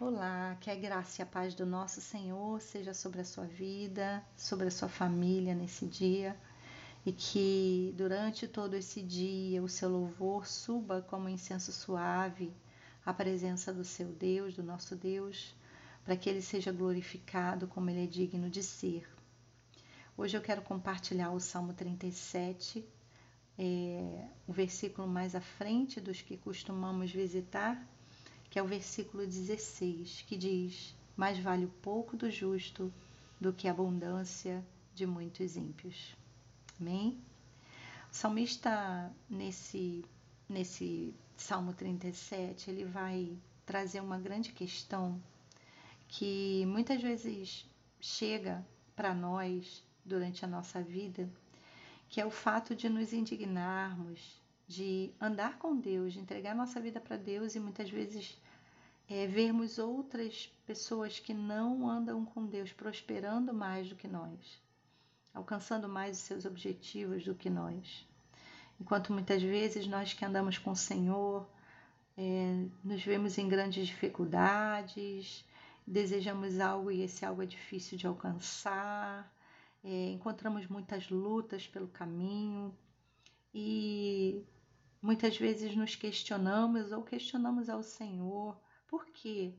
Olá, que a graça e a paz do nosso Senhor seja sobre a sua vida, sobre a sua família nesse dia e que durante todo esse dia o seu louvor suba como incenso suave à presença do seu Deus, do nosso Deus, para que ele seja glorificado como ele é digno de ser. Hoje eu quero compartilhar o Salmo 37, é, o versículo mais à frente dos que costumamos visitar que é o versículo 16, que diz: Mais vale o pouco do justo do que a abundância de muitos ímpios. Amém? O salmista, nesse, nesse Salmo 37, ele vai trazer uma grande questão que muitas vezes chega para nós durante a nossa vida, que é o fato de nos indignarmos, de andar com Deus, de entregar nossa vida para Deus e muitas vezes é, vermos outras pessoas que não andam com Deus prosperando mais do que nós, alcançando mais os seus objetivos do que nós. Enquanto muitas vezes nós que andamos com o Senhor é, nos vemos em grandes dificuldades, desejamos algo e esse algo é difícil de alcançar, é, encontramos muitas lutas pelo caminho e muitas vezes nos questionamos ou questionamos ao Senhor porque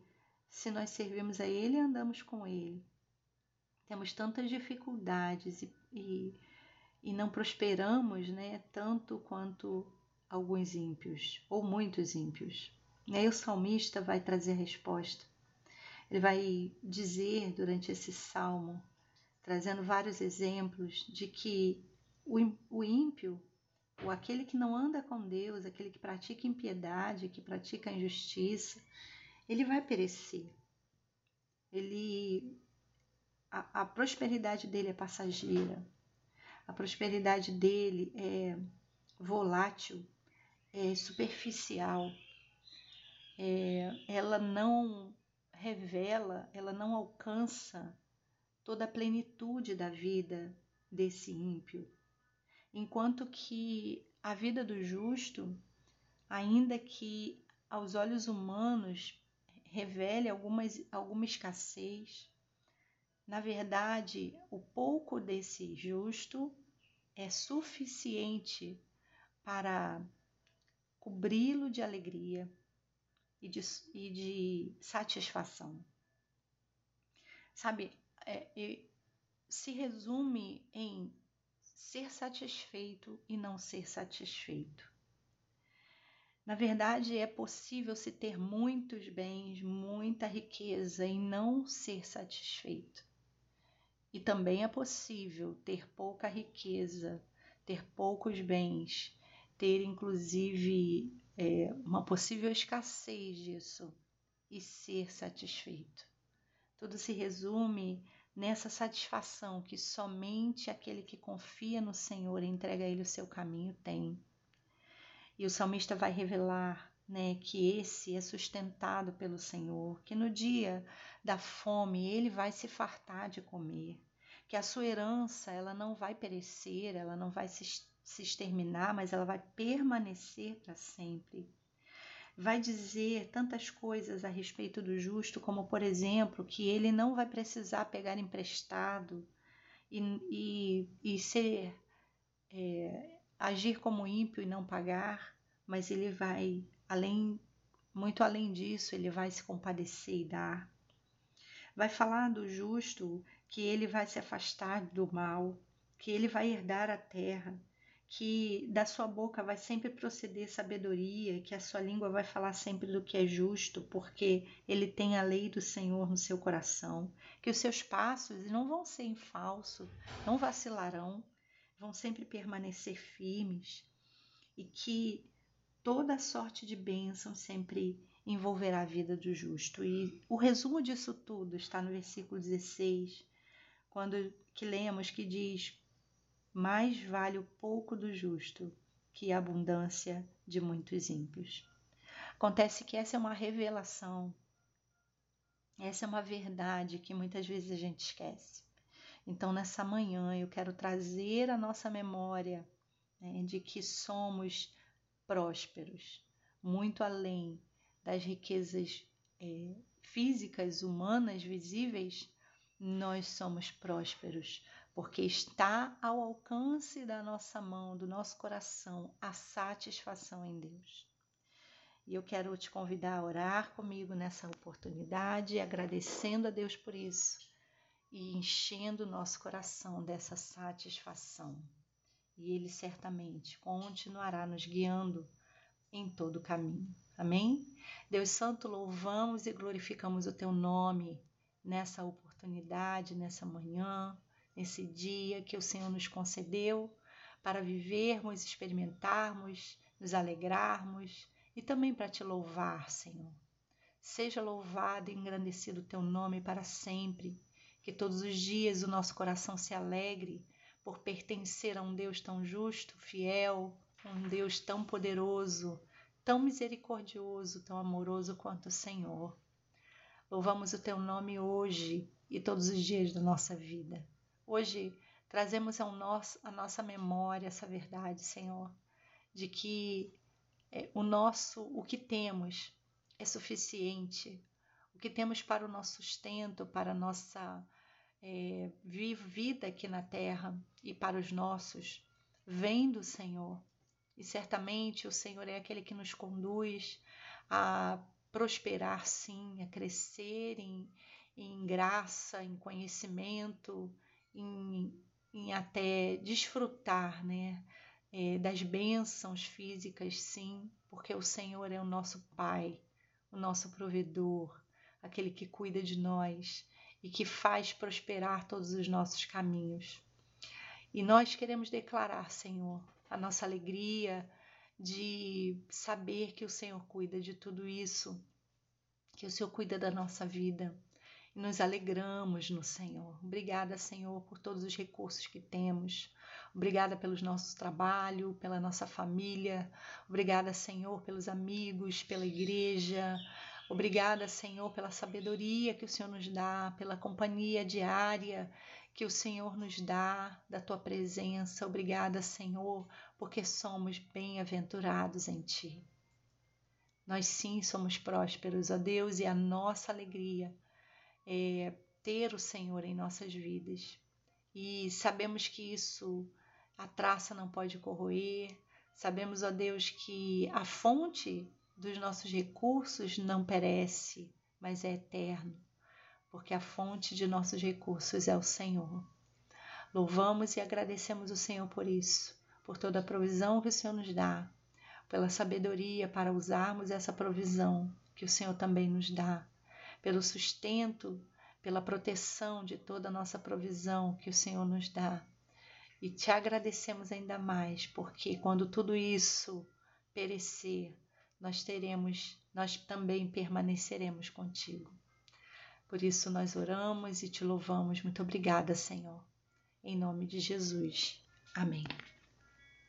se nós servimos a Ele andamos com Ele, temos tantas dificuldades e, e, e não prosperamos né, tanto quanto alguns ímpios, ou muitos ímpios. E aí o salmista vai trazer a resposta. Ele vai dizer durante esse salmo, trazendo vários exemplos, de que o ímpio, ou aquele que não anda com Deus, aquele que pratica impiedade, que pratica injustiça, ele vai perecer. Ele a, a prosperidade dele é passageira. A prosperidade dele é volátil, é superficial. É, ela não revela, ela não alcança toda a plenitude da vida desse ímpio. Enquanto que a vida do justo, ainda que aos olhos humanos revele algumas, alguma escassez. Na verdade, o pouco desse justo é suficiente para cobri-lo de alegria e de, e de satisfação. Sabe, é, se resume em ser satisfeito e não ser satisfeito. Na verdade, é possível se ter muitos bens, muita riqueza e não ser satisfeito. E também é possível ter pouca riqueza, ter poucos bens, ter inclusive é, uma possível escassez disso e ser satisfeito. Tudo se resume nessa satisfação que somente aquele que confia no Senhor e entrega a Ele o seu caminho tem. E o salmista vai revelar né, que esse é sustentado pelo Senhor, que no dia da fome ele vai se fartar de comer, que a sua herança ela não vai perecer, ela não vai se, se exterminar, mas ela vai permanecer para sempre. Vai dizer tantas coisas a respeito do justo, como por exemplo, que ele não vai precisar pegar emprestado e, e, e ser. É, agir como ímpio e não pagar, mas ele vai além, muito além disso, ele vai se compadecer e dar. Vai falar do justo que ele vai se afastar do mal, que ele vai herdar a terra, que da sua boca vai sempre proceder sabedoria, que a sua língua vai falar sempre do que é justo, porque ele tem a lei do Senhor no seu coração, que os seus passos não vão ser em falso, não vacilarão, vão sempre permanecer firmes e que toda sorte de bênção sempre envolverá a vida do justo. E o resumo disso tudo está no versículo 16, quando que lemos que diz: "Mais vale o pouco do justo que a abundância de muitos ímpios". Acontece que essa é uma revelação. Essa é uma verdade que muitas vezes a gente esquece. Então, nessa manhã, eu quero trazer a nossa memória né, de que somos prósperos, muito além das riquezas é, físicas, humanas, visíveis, nós somos prósperos, porque está ao alcance da nossa mão, do nosso coração, a satisfação em Deus. E eu quero te convidar a orar comigo nessa oportunidade, agradecendo a Deus por isso e enchendo o nosso coração dessa satisfação. E Ele certamente continuará nos guiando em todo o caminho. Amém? Deus Santo, louvamos e glorificamos o Teu nome nessa oportunidade, nessa manhã, nesse dia que o Senhor nos concedeu para vivermos, experimentarmos, nos alegrarmos e também para te louvar, Senhor. Seja louvado e engrandecido o teu nome para sempre. Que todos os dias o nosso coração se alegre por pertencer a um Deus tão justo, fiel, um Deus tão poderoso, tão misericordioso, tão amoroso quanto o Senhor. Louvamos o teu nome hoje e todos os dias da nossa vida. Hoje trazemos ao nosso, a nossa memória essa verdade, Senhor, de que é, o nosso, o que temos é suficiente, o que temos para o nosso sustento, para a nossa é, vida aqui na terra e para os nossos, vem do Senhor. E certamente o Senhor é aquele que nos conduz a prosperar, sim, a crescer em, em graça, em conhecimento, em, em até desfrutar, né? É, das bênçãos físicas, sim, porque o Senhor é o nosso Pai, o nosso provedor, aquele que cuida de nós e que faz prosperar todos os nossos caminhos. E nós queremos declarar, Senhor, a nossa alegria de saber que o Senhor cuida de tudo isso, que o Senhor cuida da nossa vida. E nos alegramos no Senhor. Obrigada, Senhor, por todos os recursos que temos. Obrigada pelo nosso trabalho, pela nossa família. Obrigada, Senhor, pelos amigos, pela igreja. Obrigada, Senhor, pela sabedoria que o Senhor nos dá, pela companhia diária que o Senhor nos dá da tua presença. Obrigada, Senhor, porque somos bem-aventurados em ti. Nós sim somos prósperos, ó Deus, e a nossa alegria é ter o Senhor em nossas vidas. E sabemos que isso a traça não pode corroer. Sabemos, ó Deus, que a fonte dos nossos recursos não perece, mas é eterno, porque a fonte de nossos recursos é o Senhor. Louvamos e agradecemos o Senhor por isso, por toda a provisão que o Senhor nos dá, pela sabedoria para usarmos essa provisão que o Senhor também nos dá, pelo sustento, pela proteção de toda a nossa provisão que o Senhor nos dá. E te agradecemos ainda mais, porque quando tudo isso perecer, nós teremos, nós também permaneceremos contigo. Por isso nós oramos e te louvamos. Muito obrigada, Senhor. Em nome de Jesus. Amém.